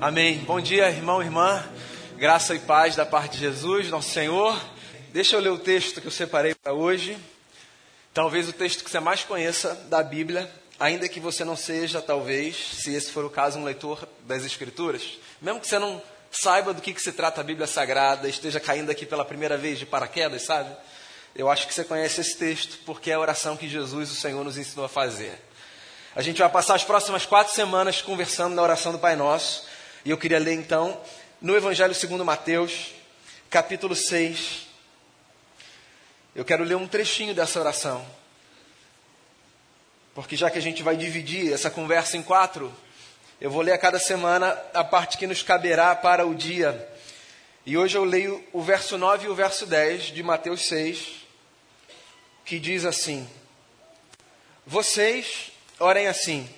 Amém. Bom dia, irmão, irmã. Graça e paz da parte de Jesus, nosso Senhor. Deixa eu ler o texto que eu separei para hoje. Talvez o texto que você mais conheça da Bíblia, ainda que você não seja, talvez, se esse for o caso, um leitor das Escrituras. Mesmo que você não saiba do que, que se trata a Bíblia Sagrada, esteja caindo aqui pela primeira vez de paraquedas, sabe? Eu acho que você conhece esse texto, porque é a oração que Jesus, o Senhor, nos ensinou a fazer. A gente vai passar as próximas quatro semanas conversando na oração do Pai Nosso. E eu queria ler então no Evangelho segundo Mateus, capítulo 6. Eu quero ler um trechinho dessa oração. Porque já que a gente vai dividir essa conversa em quatro, eu vou ler a cada semana a parte que nos caberá para o dia. E hoje eu leio o verso 9 e o verso 10 de Mateus 6, que diz assim: Vocês orem assim: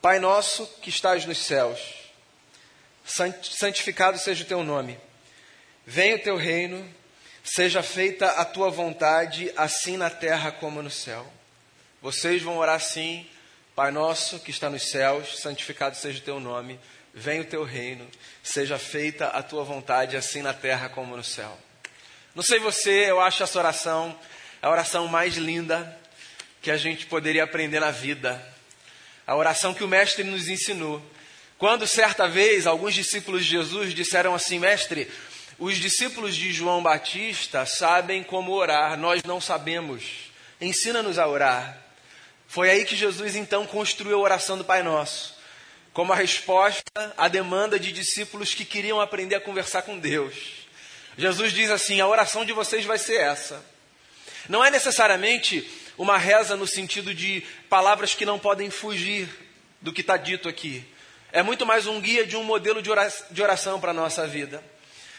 Pai nosso que estás nos céus, santificado seja o teu nome. Venha o teu reino, seja feita a tua vontade, assim na terra como no céu. Vocês vão orar assim, Pai nosso que está nos céus, santificado seja o teu nome. Venha o teu reino, seja feita a tua vontade, assim na terra como no céu. Não sei você, eu acho essa oração a oração mais linda que a gente poderia aprender na vida. A oração que o Mestre nos ensinou. Quando certa vez alguns discípulos de Jesus disseram assim: Mestre, os discípulos de João Batista sabem como orar, nós não sabemos. Ensina-nos a orar. Foi aí que Jesus então construiu a oração do Pai Nosso, como a resposta à demanda de discípulos que queriam aprender a conversar com Deus. Jesus diz assim: a oração de vocês vai ser essa. Não é necessariamente uma reza no sentido de palavras que não podem fugir do que está dito aqui é muito mais um guia de um modelo de oração para a nossa vida.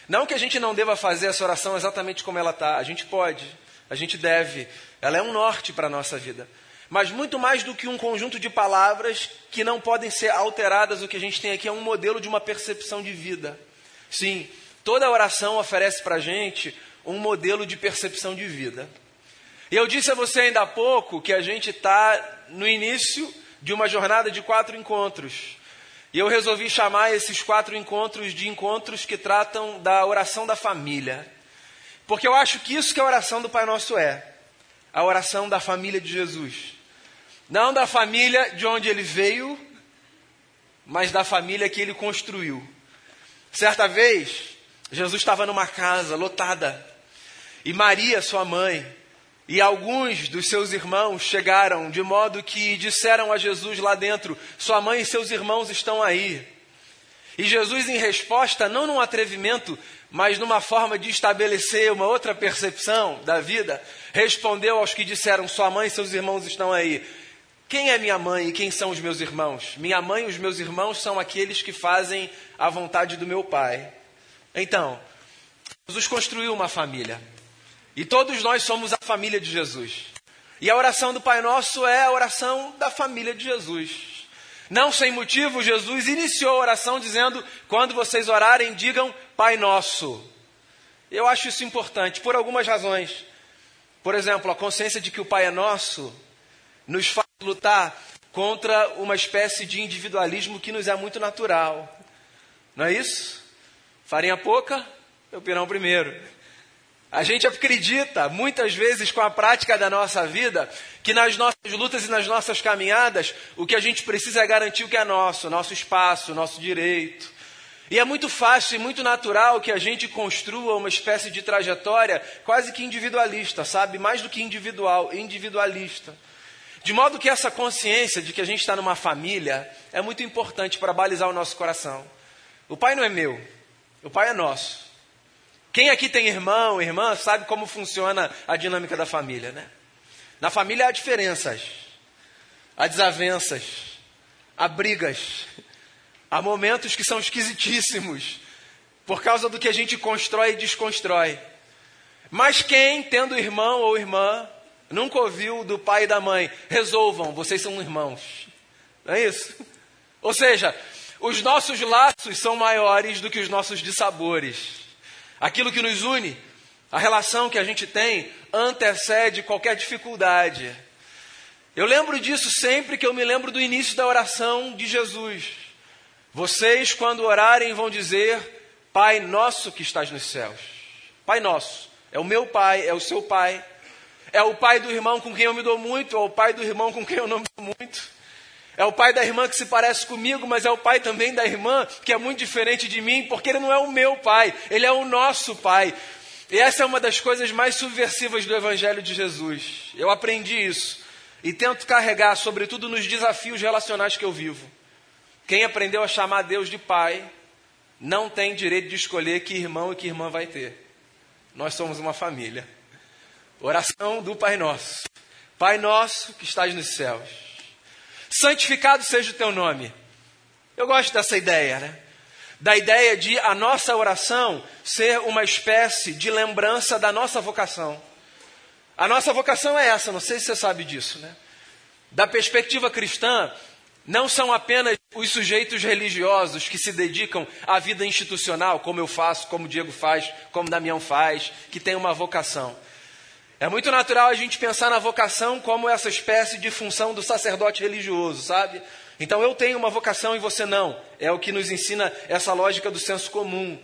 Não que a gente não deva fazer essa oração exatamente como ela está, a gente pode, a gente deve, ela é um norte para a nossa vida. Mas muito mais do que um conjunto de palavras que não podem ser alteradas, o que a gente tem aqui é um modelo de uma percepção de vida. Sim, toda oração oferece para a gente um modelo de percepção de vida. E eu disse a você ainda há pouco que a gente está no início de uma jornada de quatro encontros. E eu resolvi chamar esses quatro encontros de encontros que tratam da oração da família. Porque eu acho que isso que a oração do Pai Nosso é. A oração da família de Jesus. Não da família de onde ele veio, mas da família que ele construiu. Certa vez, Jesus estava numa casa lotada. E Maria, sua mãe, e alguns dos seus irmãos chegaram, de modo que disseram a Jesus lá dentro: Sua mãe e seus irmãos estão aí. E Jesus, em resposta, não num atrevimento, mas numa forma de estabelecer uma outra percepção da vida, respondeu aos que disseram: Sua mãe e seus irmãos estão aí. Quem é minha mãe e quem são os meus irmãos? Minha mãe e os meus irmãos são aqueles que fazem a vontade do meu pai. Então, Jesus construiu uma família. E todos nós somos a família de Jesus. E a oração do Pai Nosso é a oração da família de Jesus. Não sem motivo, Jesus iniciou a oração dizendo: quando vocês orarem, digam Pai Nosso. Eu acho isso importante por algumas razões. Por exemplo, a consciência de que o Pai é nosso nos faz lutar contra uma espécie de individualismo que nos é muito natural. Não é isso? Farinha pouca, eu pirão primeiro. A gente acredita, muitas vezes com a prática da nossa vida, que nas nossas lutas e nas nossas caminhadas, o que a gente precisa é garantir o que é nosso, nosso espaço, nosso direito. E é muito fácil e muito natural que a gente construa uma espécie de trajetória quase que individualista, sabe? Mais do que individual, individualista. De modo que essa consciência de que a gente está numa família é muito importante para balizar o nosso coração. O pai não é meu, o pai é nosso. Quem aqui tem irmão, irmã, sabe como funciona a dinâmica da família, né? Na família há diferenças, há desavenças, há brigas, há momentos que são esquisitíssimos, por causa do que a gente constrói e desconstrói. Mas quem, tendo irmão ou irmã, nunca ouviu do pai e da mãe, resolvam, vocês são irmãos. Não é isso? Ou seja, os nossos laços são maiores do que os nossos dissabores. Aquilo que nos une, a relação que a gente tem, antecede qualquer dificuldade. Eu lembro disso sempre que eu me lembro do início da oração de Jesus. Vocês, quando orarem, vão dizer: Pai nosso que estás nos céus. Pai nosso. É o meu pai, é o seu pai. É o pai do irmão com quem eu me dou muito, é o pai do irmão com quem eu não me dou muito. É o pai da irmã que se parece comigo, mas é o pai também da irmã que é muito diferente de mim, porque ele não é o meu pai, ele é o nosso pai. E essa é uma das coisas mais subversivas do Evangelho de Jesus. Eu aprendi isso e tento carregar, sobretudo nos desafios relacionais que eu vivo. Quem aprendeu a chamar Deus de pai não tem direito de escolher que irmão e que irmã vai ter. Nós somos uma família. Oração do Pai Nosso. Pai Nosso que estás nos céus. Santificado seja o teu nome. Eu gosto dessa ideia, né? Da ideia de a nossa oração ser uma espécie de lembrança da nossa vocação. A nossa vocação é essa, não sei se você sabe disso, né? Da perspectiva cristã, não são apenas os sujeitos religiosos que se dedicam à vida institucional, como eu faço, como Diego faz, como Damião faz, que tem uma vocação. É muito natural a gente pensar na vocação como essa espécie de função do sacerdote religioso, sabe? Então eu tenho uma vocação e você não. É o que nos ensina essa lógica do senso comum.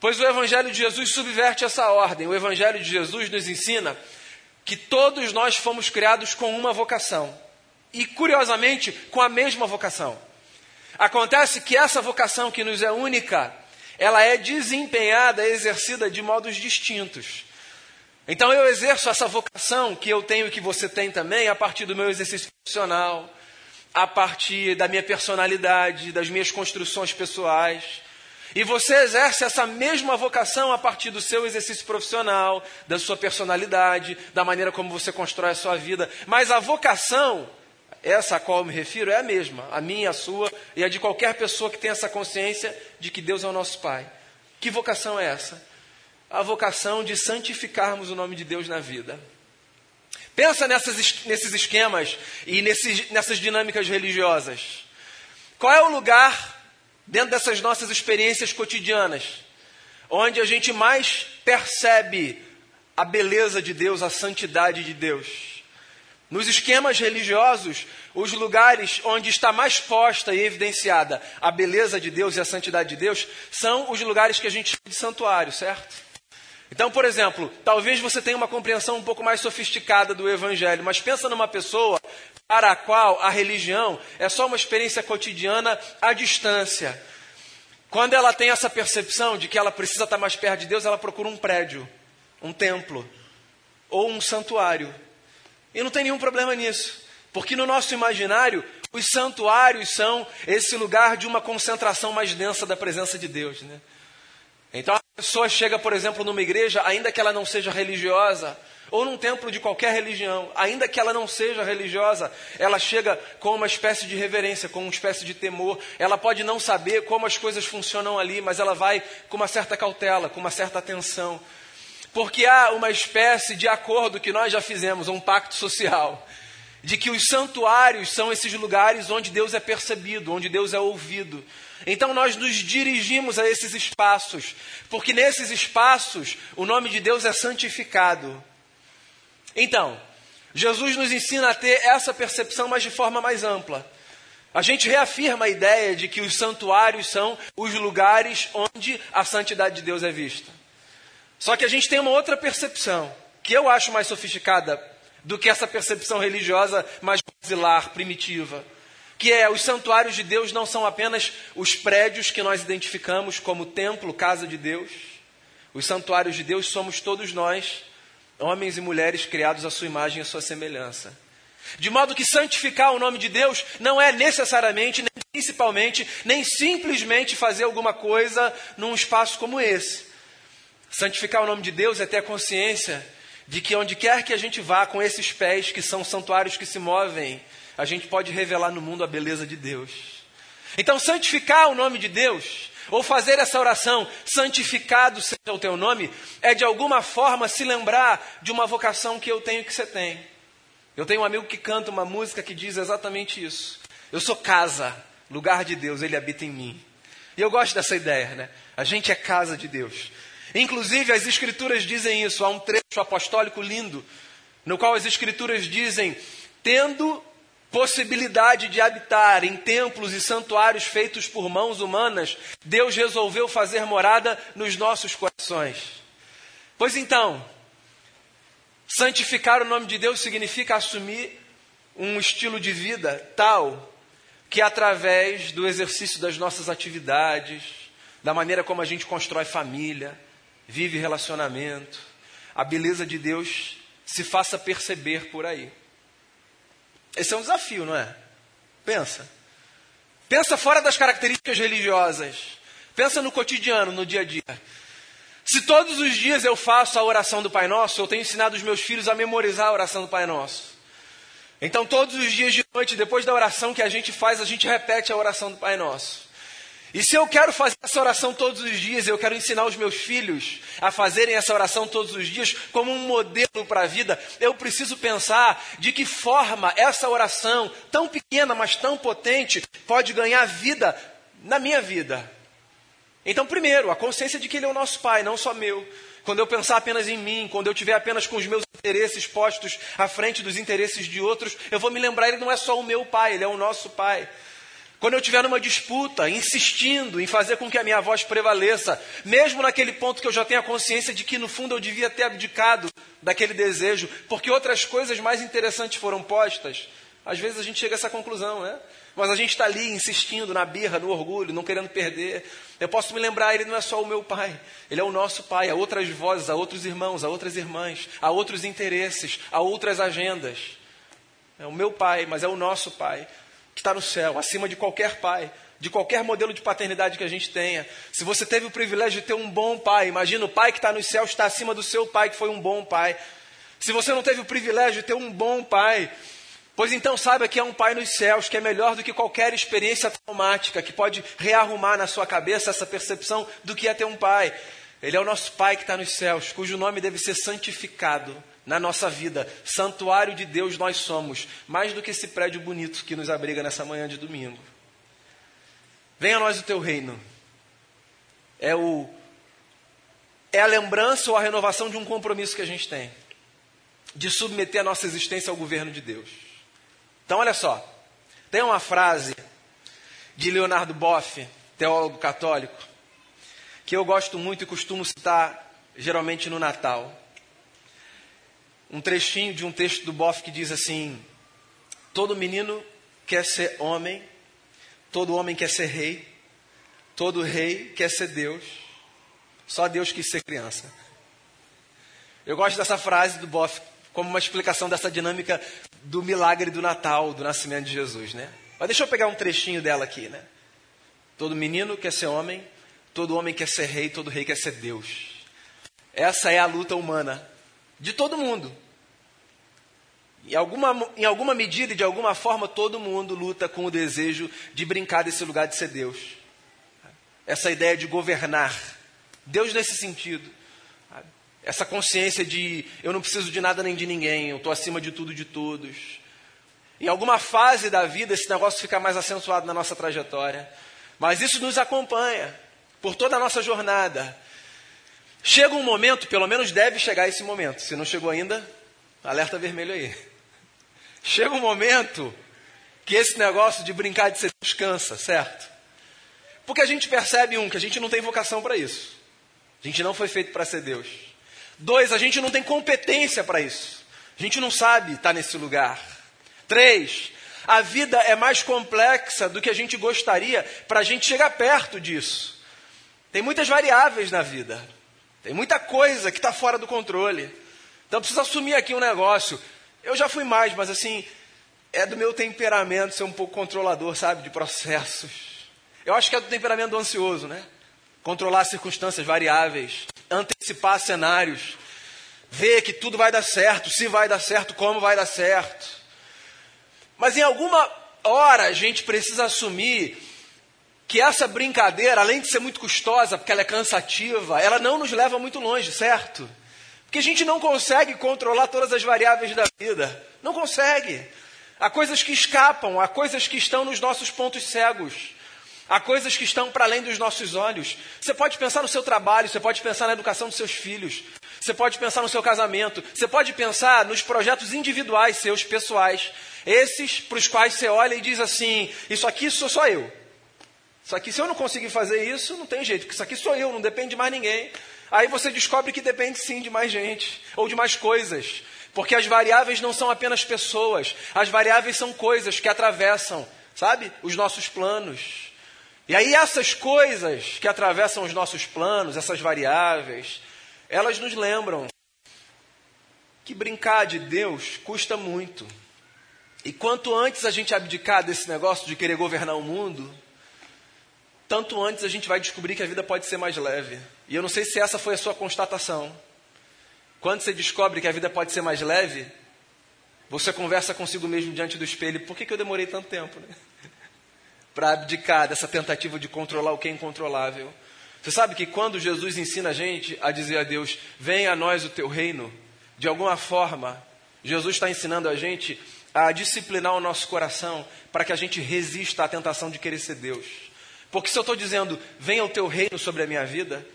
Pois o Evangelho de Jesus subverte essa ordem. O Evangelho de Jesus nos ensina que todos nós fomos criados com uma vocação e, curiosamente, com a mesma vocação. Acontece que essa vocação que nos é única, ela é desempenhada, exercida de modos distintos. Então eu exerço essa vocação que eu tenho e que você tem também a partir do meu exercício profissional, a partir da minha personalidade, das minhas construções pessoais. E você exerce essa mesma vocação a partir do seu exercício profissional, da sua personalidade, da maneira como você constrói a sua vida. Mas a vocação essa a qual eu me refiro é a mesma, a minha, a sua e a de qualquer pessoa que tenha essa consciência de que Deus é o nosso Pai. Que vocação é essa? A vocação de santificarmos o nome de Deus na vida. Pensa nessas, nesses esquemas e nesses, nessas dinâmicas religiosas. Qual é o lugar, dentro dessas nossas experiências cotidianas, onde a gente mais percebe a beleza de Deus, a santidade de Deus? Nos esquemas religiosos, os lugares onde está mais posta e evidenciada a beleza de Deus e a santidade de Deus são os lugares que a gente chama de santuário, certo? Então, por exemplo, talvez você tenha uma compreensão um pouco mais sofisticada do Evangelho, mas pensa numa pessoa para a qual a religião é só uma experiência cotidiana à distância. Quando ela tem essa percepção de que ela precisa estar mais perto de Deus, ela procura um prédio, um templo ou um santuário. E não tem nenhum problema nisso, porque no nosso imaginário, os santuários são esse lugar de uma concentração mais densa da presença de Deus. Né? Então pessoa chega, por exemplo, numa igreja, ainda que ela não seja religiosa, ou num templo de qualquer religião, ainda que ela não seja religiosa, ela chega com uma espécie de reverência, com uma espécie de temor. Ela pode não saber como as coisas funcionam ali, mas ela vai com uma certa cautela, com uma certa atenção. Porque há uma espécie de acordo que nós já fizemos, um pacto social, de que os santuários são esses lugares onde Deus é percebido, onde Deus é ouvido. Então nós nos dirigimos a esses espaços, porque nesses espaços o nome de Deus é santificado. Então, Jesus nos ensina a ter essa percepção, mas de forma mais ampla. A gente reafirma a ideia de que os santuários são os lugares onde a santidade de Deus é vista. Só que a gente tem uma outra percepção, que eu acho mais sofisticada do que essa percepção religiosa mais basilar, primitiva. Que é, os santuários de Deus não são apenas os prédios que nós identificamos como templo, casa de Deus. Os santuários de Deus somos todos nós, homens e mulheres criados à sua imagem e à sua semelhança. De modo que santificar o nome de Deus não é necessariamente, nem principalmente, nem simplesmente fazer alguma coisa num espaço como esse. Santificar o nome de Deus é ter a consciência de que onde quer que a gente vá com esses pés que são santuários que se movem, a gente pode revelar no mundo a beleza de Deus. Então, santificar o nome de Deus, ou fazer essa oração, santificado seja o teu nome, é de alguma forma se lembrar de uma vocação que eu tenho que você tem. Eu tenho um amigo que canta uma música que diz exatamente isso. Eu sou casa, lugar de Deus, ele habita em mim. E eu gosto dessa ideia, né? A gente é casa de Deus. Inclusive, as Escrituras dizem isso. Há um trecho apostólico lindo, no qual as Escrituras dizem: tendo possibilidade de habitar em templos e santuários feitos por mãos humanas, Deus resolveu fazer morada nos nossos corações. Pois então, santificar o nome de Deus significa assumir um estilo de vida tal que, através do exercício das nossas atividades, da maneira como a gente constrói família, vive relacionamento, a beleza de Deus se faça perceber por aí. Esse é um desafio, não é? Pensa. Pensa fora das características religiosas. Pensa no cotidiano, no dia a dia. Se todos os dias eu faço a oração do Pai Nosso, eu tenho ensinado os meus filhos a memorizar a oração do Pai Nosso. Então, todos os dias de noite, depois da oração que a gente faz, a gente repete a oração do Pai Nosso. E se eu quero fazer essa oração todos os dias, eu quero ensinar os meus filhos a fazerem essa oração todos os dias como um modelo para a vida, eu preciso pensar de que forma essa oração, tão pequena, mas tão potente, pode ganhar vida na minha vida. Então, primeiro, a consciência de que Ele é o nosso Pai, não só meu. Quando eu pensar apenas em mim, quando eu tiver apenas com os meus interesses postos à frente dos interesses de outros, eu vou me lembrar, Ele não é só o meu Pai, Ele é o nosso Pai. Quando eu estiver numa disputa, insistindo em fazer com que a minha voz prevaleça, mesmo naquele ponto que eu já tenho a consciência de que no fundo eu devia ter abdicado daquele desejo, porque outras coisas mais interessantes foram postas, às vezes a gente chega a essa conclusão, né? Mas a gente está ali insistindo na birra, no orgulho, não querendo perder. Eu posso me lembrar, ele não é só o meu pai, ele é o nosso pai, há outras vozes, há outros irmãos, há outras irmãs, há outros interesses, há outras agendas. É o meu pai, mas é o nosso pai que está no céu, acima de qualquer pai, de qualquer modelo de paternidade que a gente tenha. Se você teve o privilégio de ter um bom pai, imagina o pai que está no céu está acima do seu pai, que foi um bom pai. Se você não teve o privilégio de ter um bom pai, pois então saiba que é um pai nos céus, que é melhor do que qualquer experiência traumática, que pode rearrumar na sua cabeça essa percepção do que é ter um pai. Ele é o nosso pai que está nos céus, cujo nome deve ser santificado na nossa vida. Santuário de Deus nós somos, mais do que esse prédio bonito que nos abriga nessa manhã de domingo. Venha a nós o teu reino. É o é a lembrança ou a renovação de um compromisso que a gente tem de submeter a nossa existência ao governo de Deus. Então, olha só. Tem uma frase de Leonardo Boff, teólogo católico, que eu gosto muito e costumo citar geralmente no Natal um trechinho de um texto do Boff que diz assim: Todo menino quer ser homem, todo homem quer ser rei, todo rei quer ser Deus, só Deus quis ser criança. Eu gosto dessa frase do Boff como uma explicação dessa dinâmica do milagre do Natal, do nascimento de Jesus, né? Mas deixa eu pegar um trechinho dela aqui, né? Todo menino quer ser homem, todo homem quer ser rei, todo rei quer ser Deus. Essa é a luta humana de todo mundo. Em alguma, em alguma medida e de alguma forma, todo mundo luta com o desejo de brincar desse lugar de ser Deus. Essa ideia de governar. Deus nesse sentido. Essa consciência de eu não preciso de nada nem de ninguém, eu estou acima de tudo e de todos. Em alguma fase da vida, esse negócio fica mais acentuado na nossa trajetória. Mas isso nos acompanha por toda a nossa jornada. Chega um momento, pelo menos deve chegar esse momento. Se não chegou ainda, alerta vermelho aí. Chega um momento que esse negócio de brincar de ser Deus cansa, certo? Porque a gente percebe, um, que a gente não tem vocação para isso. A gente não foi feito para ser Deus. Dois, a gente não tem competência para isso. A gente não sabe estar nesse lugar. Três, a vida é mais complexa do que a gente gostaria para a gente chegar perto disso. Tem muitas variáveis na vida. Tem muita coisa que está fora do controle. Então precisa assumir aqui um negócio. Eu já fui mais, mas assim, é do meu temperamento ser um pouco controlador, sabe, de processos. Eu acho que é do temperamento do ansioso, né? Controlar circunstâncias variáveis, antecipar cenários, ver que tudo vai dar certo, se vai dar certo, como vai dar certo. Mas em alguma hora a gente precisa assumir que essa brincadeira, além de ser muito custosa, porque ela é cansativa, ela não nos leva muito longe, certo? Porque a gente não consegue controlar todas as variáveis da vida. Não consegue. Há coisas que escapam, há coisas que estão nos nossos pontos cegos. Há coisas que estão para além dos nossos olhos. Você pode pensar no seu trabalho, você pode pensar na educação dos seus filhos. Você pode pensar no seu casamento. Você pode pensar nos projetos individuais seus, pessoais. Esses para os quais você olha e diz assim: Isso aqui sou só eu. Isso aqui, se eu não conseguir fazer isso, não tem jeito, porque isso aqui sou eu, não depende de mais ninguém. Aí você descobre que depende sim de mais gente, ou de mais coisas. Porque as variáveis não são apenas pessoas, as variáveis são coisas que atravessam, sabe, os nossos planos. E aí essas coisas que atravessam os nossos planos, essas variáveis, elas nos lembram que brincar de Deus custa muito. E quanto antes a gente abdicar desse negócio de querer governar o mundo, tanto antes a gente vai descobrir que a vida pode ser mais leve. E eu não sei se essa foi a sua constatação. Quando você descobre que a vida pode ser mais leve, você conversa consigo mesmo diante do espelho: por que, que eu demorei tanto tempo? Né? Para abdicar dessa tentativa de controlar o que é incontrolável. Você sabe que quando Jesus ensina a gente a dizer a Deus: venha a nós o teu reino, de alguma forma, Jesus está ensinando a gente a disciplinar o nosso coração para que a gente resista à tentação de querer ser Deus. Porque se eu estou dizendo, venha o teu reino sobre a minha vida,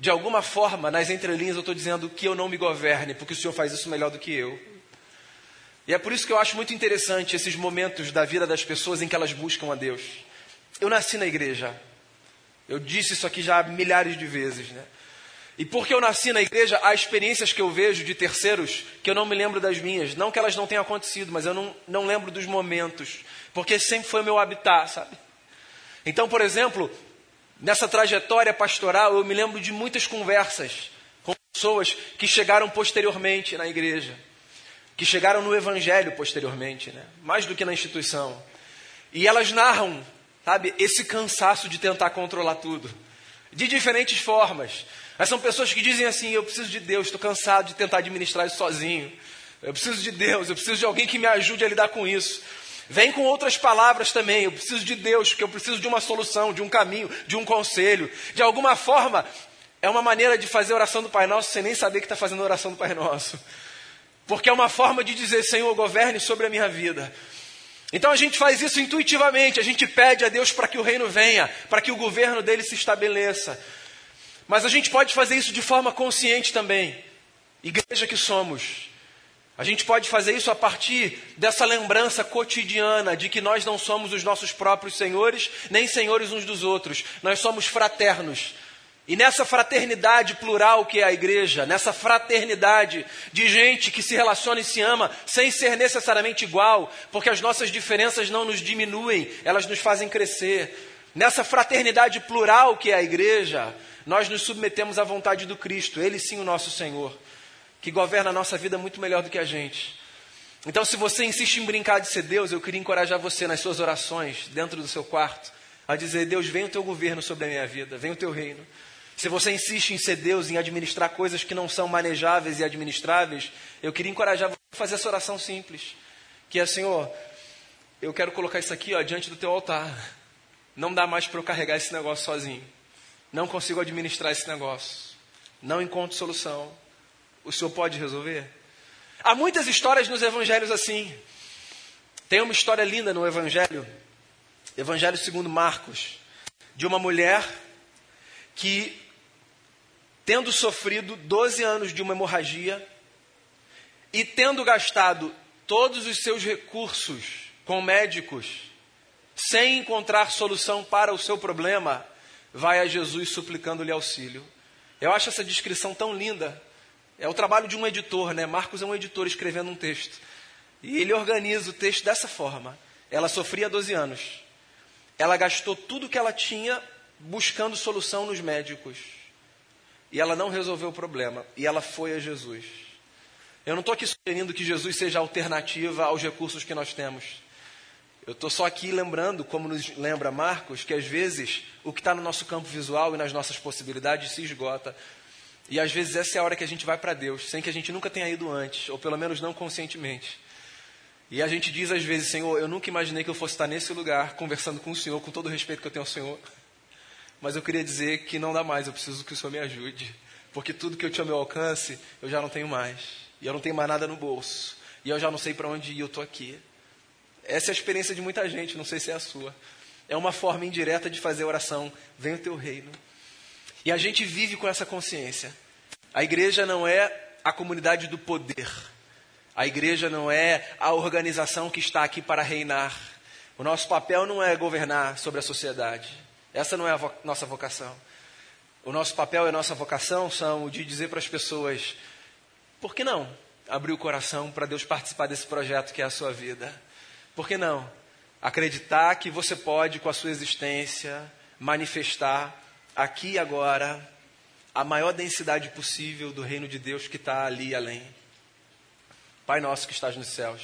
de alguma forma, nas entrelinhas, eu estou dizendo que eu não me governe, porque o Senhor faz isso melhor do que eu. E é por isso que eu acho muito interessante esses momentos da vida das pessoas em que elas buscam a Deus. Eu nasci na igreja. Eu disse isso aqui já milhares de vezes, né? E porque eu nasci na igreja, há experiências que eu vejo de terceiros que eu não me lembro das minhas. Não que elas não tenham acontecido, mas eu não, não lembro dos momentos. Porque sempre foi meu habitat, sabe? Então, por exemplo, nessa trajetória pastoral, eu me lembro de muitas conversas com pessoas que chegaram posteriormente na igreja, que chegaram no evangelho posteriormente, né? mais do que na instituição. E elas narram, sabe, esse cansaço de tentar controlar tudo, de diferentes formas. Mas são pessoas que dizem assim: eu preciso de Deus, estou cansado de tentar administrar isso sozinho. Eu preciso de Deus, eu preciso de alguém que me ajude a lidar com isso. Vem com outras palavras também. Eu preciso de Deus, porque eu preciso de uma solução, de um caminho, de um conselho. De alguma forma, é uma maneira de fazer a oração do Pai Nosso sem nem saber que está fazendo a oração do Pai Nosso. Porque é uma forma de dizer: Senhor, governe sobre a minha vida. Então a gente faz isso intuitivamente, a gente pede a Deus para que o reino venha, para que o governo dele se estabeleça. Mas a gente pode fazer isso de forma consciente também. Igreja que somos. A gente pode fazer isso a partir dessa lembrança cotidiana de que nós não somos os nossos próprios senhores, nem senhores uns dos outros. Nós somos fraternos. E nessa fraternidade plural que é a igreja, nessa fraternidade de gente que se relaciona e se ama sem ser necessariamente igual, porque as nossas diferenças não nos diminuem, elas nos fazem crescer. Nessa fraternidade plural que é a igreja, nós nos submetemos à vontade do Cristo, Ele sim o nosso Senhor, que governa a nossa vida muito melhor do que a gente. Então, se você insiste em brincar de ser Deus, eu queria encorajar você nas suas orações, dentro do seu quarto, a dizer: Deus, vem o teu governo sobre a minha vida, vem o teu reino. Se você insiste em ser Deus, em administrar coisas que não são manejáveis e administráveis, eu queria encorajar você a fazer essa oração simples, que é: Senhor, eu quero colocar isso aqui ó, diante do teu altar. Não dá mais para eu carregar esse negócio sozinho. Não consigo administrar esse negócio. Não encontro solução. O senhor pode resolver? Há muitas histórias nos evangelhos assim. Tem uma história linda no evangelho, Evangelho segundo Marcos, de uma mulher que, tendo sofrido 12 anos de uma hemorragia e tendo gastado todos os seus recursos com médicos, sem encontrar solução para o seu problema, vai a Jesus suplicando-lhe auxílio. Eu acho essa descrição tão linda. É o trabalho de um editor, né? Marcos é um editor escrevendo um texto. E ele organiza o texto dessa forma. Ela sofria 12 anos. Ela gastou tudo que ela tinha buscando solução nos médicos. E ela não resolveu o problema. E ela foi a Jesus. Eu não estou aqui sugerindo que Jesus seja alternativa aos recursos que nós temos. Eu estou só aqui lembrando, como nos lembra Marcos, que às vezes o que está no nosso campo visual e nas nossas possibilidades se esgota. E às vezes essa é a hora que a gente vai para Deus, sem que a gente nunca tenha ido antes, ou pelo menos não conscientemente. E a gente diz às vezes, Senhor, eu nunca imaginei que eu fosse estar nesse lugar, conversando com o Senhor, com todo o respeito que eu tenho ao Senhor. Mas eu queria dizer que não dá mais, eu preciso que o Senhor me ajude. Porque tudo que eu tinha ao meu alcance, eu já não tenho mais. E eu não tenho mais nada no bolso. E eu já não sei para onde ir, eu estou aqui. Essa é a experiência de muita gente, não sei se é a sua. É uma forma indireta de fazer oração. Vem o teu reino. E a gente vive com essa consciência. A igreja não é a comunidade do poder. A igreja não é a organização que está aqui para reinar. O nosso papel não é governar sobre a sociedade. Essa não é a vo nossa vocação. O nosso papel e a nossa vocação são de dizer para as pessoas: por que não abrir o coração para Deus participar desse projeto que é a sua vida? Por que não acreditar que você pode, com a sua existência, manifestar aqui e agora a maior densidade possível do reino de Deus que está ali além? Pai nosso que estás nos céus,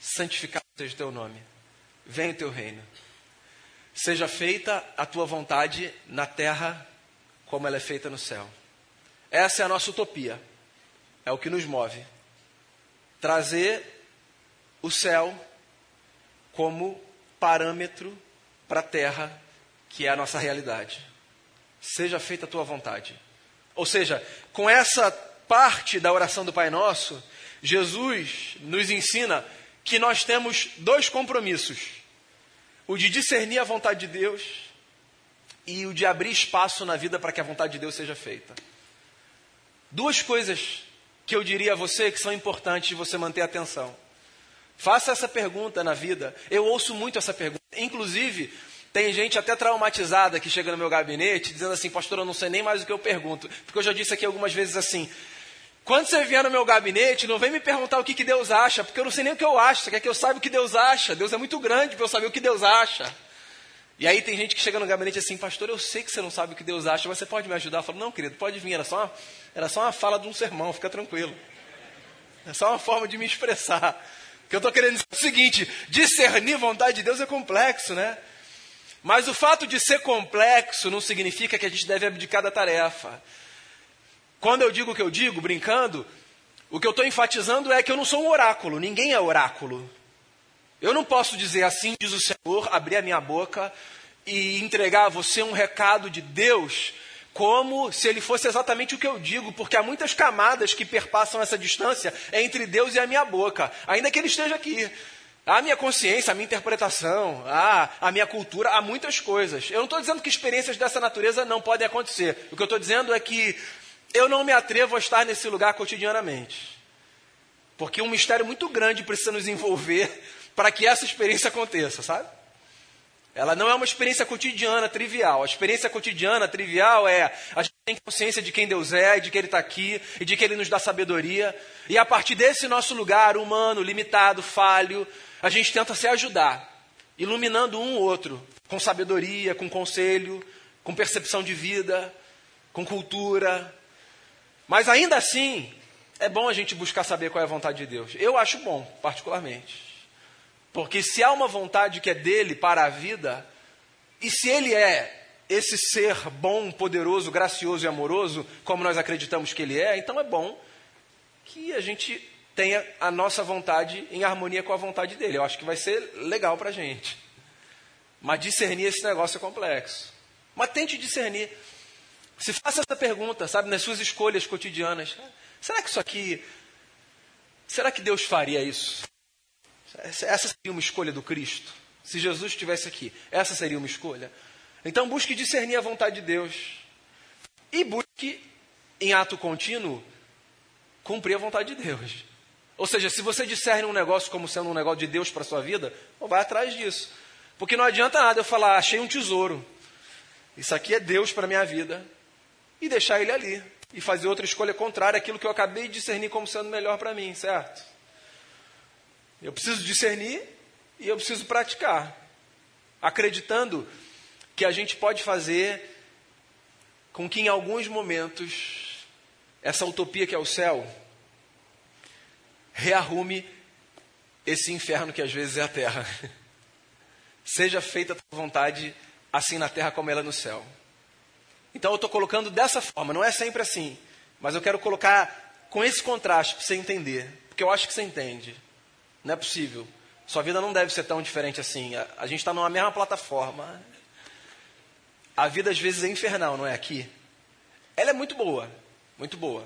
santificado seja o teu nome, venha o teu reino. Seja feita a tua vontade na terra como ela é feita no céu. Essa é a nossa utopia. É o que nos move. Trazer o céu como parâmetro para a terra, que é a nossa realidade. Seja feita a tua vontade. Ou seja, com essa parte da oração do Pai Nosso, Jesus nos ensina que nós temos dois compromissos: o de discernir a vontade de Deus e o de abrir espaço na vida para que a vontade de Deus seja feita. Duas coisas que eu diria a você que são importantes você manter atenção. Faça essa pergunta na vida. Eu ouço muito essa pergunta. Inclusive, tem gente até traumatizada que chega no meu gabinete dizendo assim: Pastor, eu não sei nem mais o que eu pergunto. Porque eu já disse aqui algumas vezes assim: quando você vier no meu gabinete, não vem me perguntar o que, que Deus acha, porque eu não sei nem o que eu acho. Você quer que eu saiba o que Deus acha? Deus é muito grande para eu saber o que Deus acha. E aí tem gente que chega no gabinete assim, pastor, eu sei que você não sabe o que Deus acha, mas você pode me ajudar? Eu falo, não, querido, pode vir, era só uma, era só uma fala de um sermão, fica tranquilo. É só uma forma de me expressar. O que eu estou querendo dizer é o seguinte: discernir vontade de Deus é complexo, né? Mas o fato de ser complexo não significa que a gente deve abdicar da tarefa. Quando eu digo o que eu digo, brincando, o que eu estou enfatizando é que eu não sou um oráculo, ninguém é oráculo. Eu não posso dizer assim, diz o Senhor, abrir a minha boca e entregar a você um recado de Deus, como se ele fosse exatamente o que eu digo, porque há muitas camadas que perpassam essa distância entre Deus e a minha boca, ainda que ele esteja aqui. A minha consciência, a minha interpretação, há a minha cultura, há muitas coisas. Eu não estou dizendo que experiências dessa natureza não podem acontecer. O que eu estou dizendo é que eu não me atrevo a estar nesse lugar cotidianamente. Porque um mistério muito grande precisa nos envolver para que essa experiência aconteça, sabe? Ela não é uma experiência cotidiana, trivial. A experiência cotidiana, trivial, é a gente tem consciência de quem Deus é, de que Ele está aqui e de que Ele nos dá sabedoria. E a partir desse nosso lugar humano, limitado, falho, a gente tenta se ajudar, iluminando um ou outro, com sabedoria, com conselho, com percepção de vida, com cultura, mas ainda assim, é bom a gente buscar saber qual é a vontade de Deus. Eu acho bom, particularmente. Porque se há uma vontade que é dele para a vida, e se ele é esse ser bom, poderoso, gracioso e amoroso, como nós acreditamos que ele é, então é bom que a gente tenha a nossa vontade em harmonia com a vontade dele. Eu acho que vai ser legal para a gente. Mas discernir esse negócio é complexo. Mas tente discernir. Se faça essa pergunta, sabe, nas suas escolhas cotidianas. Será que isso aqui. Será que Deus faria isso? Essa seria uma escolha do Cristo? Se Jesus estivesse aqui, essa seria uma escolha? Então busque discernir a vontade de Deus. E busque, em ato contínuo, cumprir a vontade de Deus. Ou seja, se você discerne um negócio como sendo um negócio de Deus para a sua vida, vai atrás disso. Porque não adianta nada eu falar, achei um tesouro. Isso aqui é Deus para a minha vida e deixar ele ali. E fazer outra escolha contrária àquilo que eu acabei de discernir como sendo melhor para mim, certo? Eu preciso discernir e eu preciso praticar. Acreditando que a gente pode fazer com que em alguns momentos essa utopia que é o céu rearrume esse inferno que às vezes é a terra. Seja feita a tua vontade, assim na terra como ela é no céu. Então eu estou colocando dessa forma, não é sempre assim. Mas eu quero colocar com esse contraste para você entender. Porque eu acho que você entende. Não é possível. Sua vida não deve ser tão diferente assim. A, a gente está numa mesma plataforma. A vida às vezes é infernal, não é aqui? Ela é muito boa. Muito boa.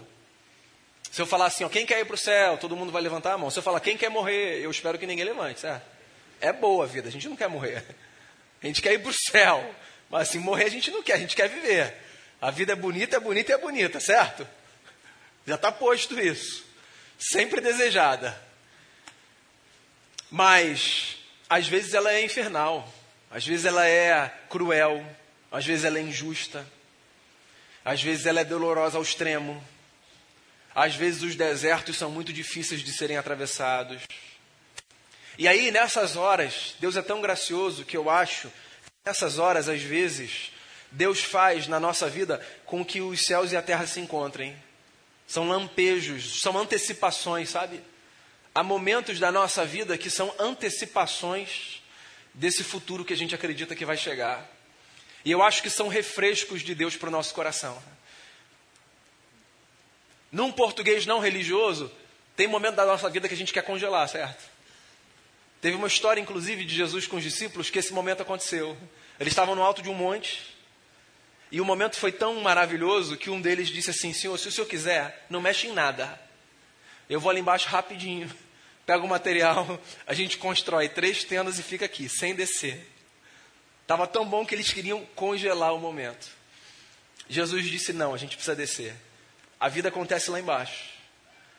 Se eu falar assim, ó, quem quer ir para o céu, todo mundo vai levantar a mão. Se eu falar quem quer morrer, eu espero que ninguém levante, certo? É boa a vida, a gente não quer morrer. A gente quer ir para o céu. Mas assim, morrer a gente não quer, a gente quer viver. A vida é bonita, é bonita e é bonita, certo? Já está posto isso. Sempre desejada. Mas, às vezes, ela é infernal. Às vezes, ela é cruel. Às vezes, ela é injusta. Às vezes, ela é dolorosa ao extremo. Às vezes, os desertos são muito difíceis de serem atravessados. E aí, nessas horas, Deus é tão gracioso que eu acho, nessas horas, às vezes, Deus faz na nossa vida com que os céus e a terra se encontrem. São lampejos, são antecipações, sabe? Há momentos da nossa vida que são antecipações desse futuro que a gente acredita que vai chegar. E eu acho que são refrescos de Deus para o nosso coração. Num português não religioso, tem momento da nossa vida que a gente quer congelar, certo? Teve uma história, inclusive, de Jesus com os discípulos que esse momento aconteceu. Eles estavam no alto de um monte e o momento foi tão maravilhoso que um deles disse assim: Senhor, se o senhor quiser, não mexe em nada. Eu vou ali embaixo rapidinho, pego o material, a gente constrói três tendas e fica aqui, sem descer. Estava tão bom que eles queriam congelar o momento. Jesus disse: Não, a gente precisa descer. A vida acontece lá embaixo.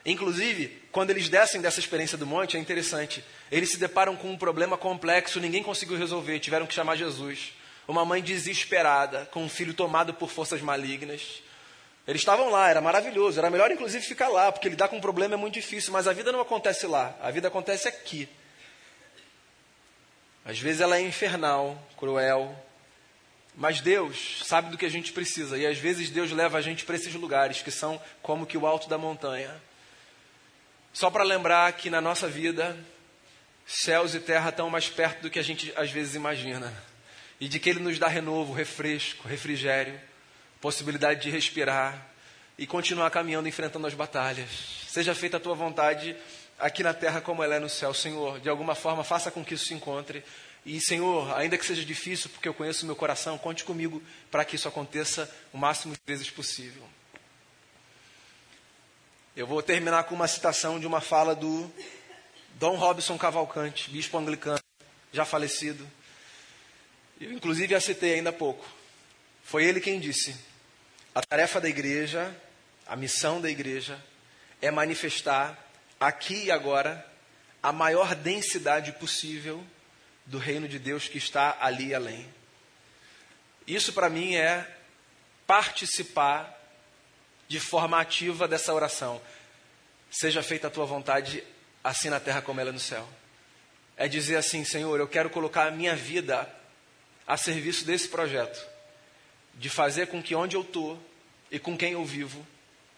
Inclusive, quando eles descem dessa experiência do monte, é interessante. Eles se deparam com um problema complexo, ninguém conseguiu resolver, tiveram que chamar Jesus uma mãe desesperada, com um filho tomado por forças malignas. Eles estavam lá, era maravilhoso, era melhor inclusive ficar lá, porque lidar com um problema é muito difícil, mas a vida não acontece lá, a vida acontece aqui. Às vezes ela é infernal, cruel, mas Deus sabe do que a gente precisa, e às vezes Deus leva a gente para esses lugares que são como que o alto da montanha. Só para lembrar que na nossa vida, céus e terra estão mais perto do que a gente às vezes imagina e de que Ele nos dá renovo, refresco, refrigério, possibilidade de respirar e continuar caminhando, enfrentando as batalhas. Seja feita a tua vontade aqui na terra como ela é no céu, Senhor. De alguma forma, faça com que isso se encontre. E, Senhor, ainda que seja difícil, porque eu conheço o meu coração, conte comigo para que isso aconteça o máximo de vezes possível. Eu vou terminar com uma citação de uma fala do Dom Robson Cavalcante, bispo anglicano, já falecido. Eu, inclusive, a citei ainda há pouco. Foi ele quem disse: a tarefa da igreja, a missão da igreja, é manifestar aqui e agora a maior densidade possível do reino de Deus que está ali além. Isso para mim é participar de forma ativa dessa oração. Seja feita a tua vontade, assim na terra como ela é no céu. É dizer assim, Senhor, eu quero colocar a minha vida a serviço desse projeto, de fazer com que onde eu estou e com quem eu vivo,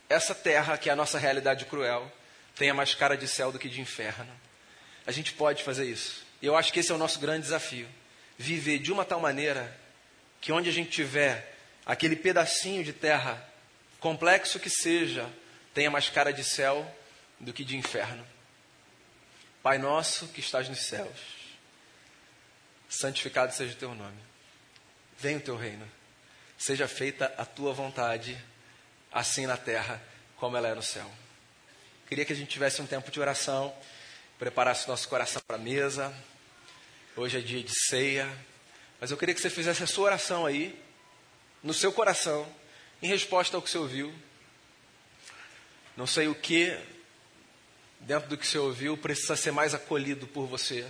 essa terra, que é a nossa realidade cruel, tenha mais cara de céu do que de inferno. A gente pode fazer isso. Eu acho que esse é o nosso grande desafio. Viver de uma tal maneira que onde a gente tiver aquele pedacinho de terra, complexo que seja, tenha mais cara de céu do que de inferno. Pai nosso que estás nos céus santificado seja o teu nome. Venha o teu reino. Seja feita a tua vontade, assim na terra como ela é no céu. Queria que a gente tivesse um tempo de oração, preparasse nosso coração para a mesa. Hoje é dia de ceia, mas eu queria que você fizesse a sua oração aí, no seu coração, em resposta ao que você ouviu. Não sei o que, dentro do que você ouviu, precisa ser mais acolhido por você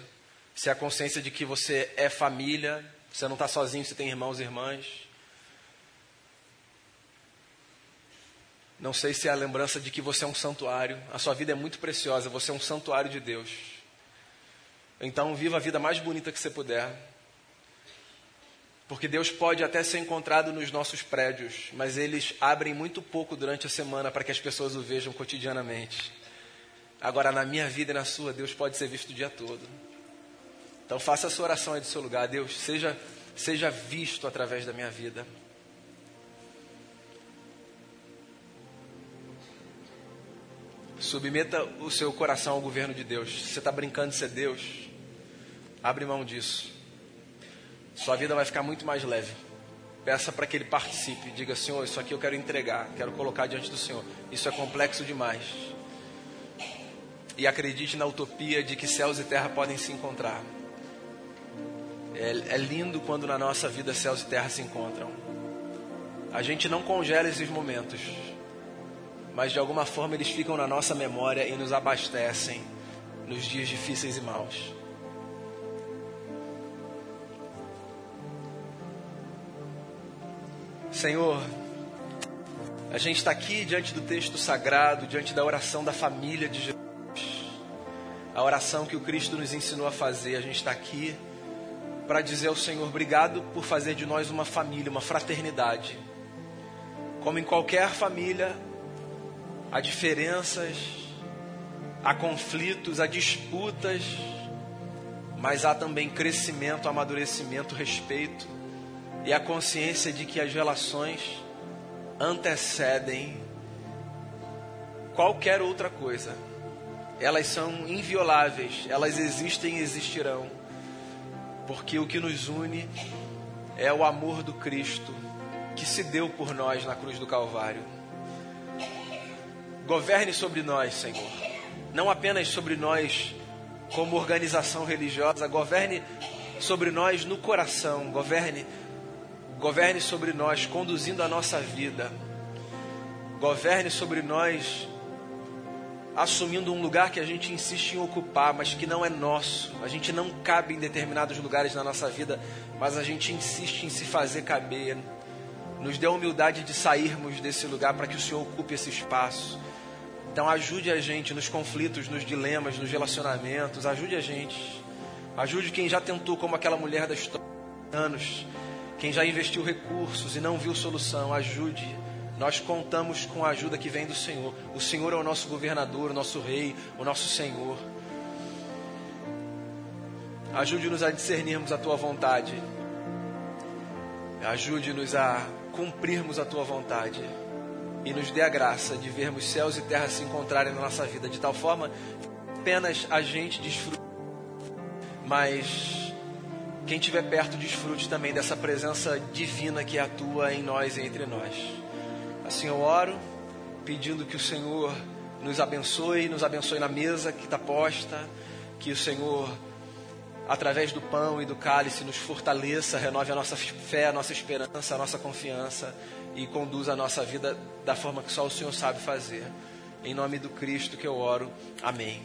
se a consciência de que você é família, você não está sozinho, você tem irmãos e irmãs. Não sei se é a lembrança de que você é um santuário, a sua vida é muito preciosa, você é um santuário de Deus. Então, viva a vida mais bonita que você puder. Porque Deus pode até ser encontrado nos nossos prédios, mas eles abrem muito pouco durante a semana para que as pessoas o vejam cotidianamente. Agora, na minha vida e na sua, Deus pode ser visto o dia todo. Então faça a sua oração aí do seu lugar. Deus, seja, seja visto através da minha vida. Submeta o seu coração ao governo de Deus. Você está brincando de ser Deus, abre mão disso. Sua vida vai ficar muito mais leve. Peça para que ele participe. Diga, Senhor, isso aqui eu quero entregar, quero colocar diante do Senhor. Isso é complexo demais. E acredite na utopia de que céus e terra podem se encontrar. É, é lindo quando na nossa vida céus e terra se encontram. A gente não congela esses momentos. mas de alguma forma eles ficam na nossa memória e nos abastecem nos dias difíceis e maus. Senhor, a gente está aqui diante do texto sagrado, diante da oração da família de Jesus, a oração que o Cristo nos ensinou a fazer. A gente está aqui para dizer ao Senhor obrigado por fazer de nós uma família, uma fraternidade. Como em qualquer família, há diferenças, há conflitos, há disputas, mas há também crescimento, amadurecimento, respeito e a consciência de que as relações antecedem qualquer outra coisa. Elas são invioláveis, elas existem e existirão, porque o que nos une é o amor do Cristo que se deu por nós na cruz do Calvário. Governe sobre nós, Senhor, não apenas sobre nós como organização religiosa, governe sobre nós no coração, governe governe sobre nós, conduzindo a nossa vida, governe sobre nós, assumindo um lugar que a gente insiste em ocupar, mas que não é nosso. A gente não cabe em determinados lugares na nossa vida, mas a gente insiste em se fazer caber. Nos dê a humildade de sairmos desse lugar para que o Senhor ocupe esse espaço. Então ajude a gente nos conflitos, nos dilemas, nos relacionamentos, ajude a gente. Ajude quem já tentou, como aquela mulher da história, anos, quem já investiu recursos e não viu solução, ajude. Nós contamos com a ajuda que vem do Senhor. O Senhor é o nosso governador, o nosso rei, o nosso Senhor. Ajude-nos a discernirmos a tua vontade. Ajude-nos a cumprirmos a tua vontade. E nos dê a graça de vermos céus e terra se encontrarem na nossa vida, de tal forma apenas a gente desfrute, mas quem estiver perto, desfrute também dessa presença divina que atua em nós e entre nós. Assim eu oro, pedindo que o Senhor nos abençoe, nos abençoe na mesa que está posta, que o Senhor, através do pão e do cálice, nos fortaleça, renove a nossa fé, a nossa esperança, a nossa confiança e conduza a nossa vida da forma que só o Senhor sabe fazer. Em nome do Cristo que eu oro. Amém.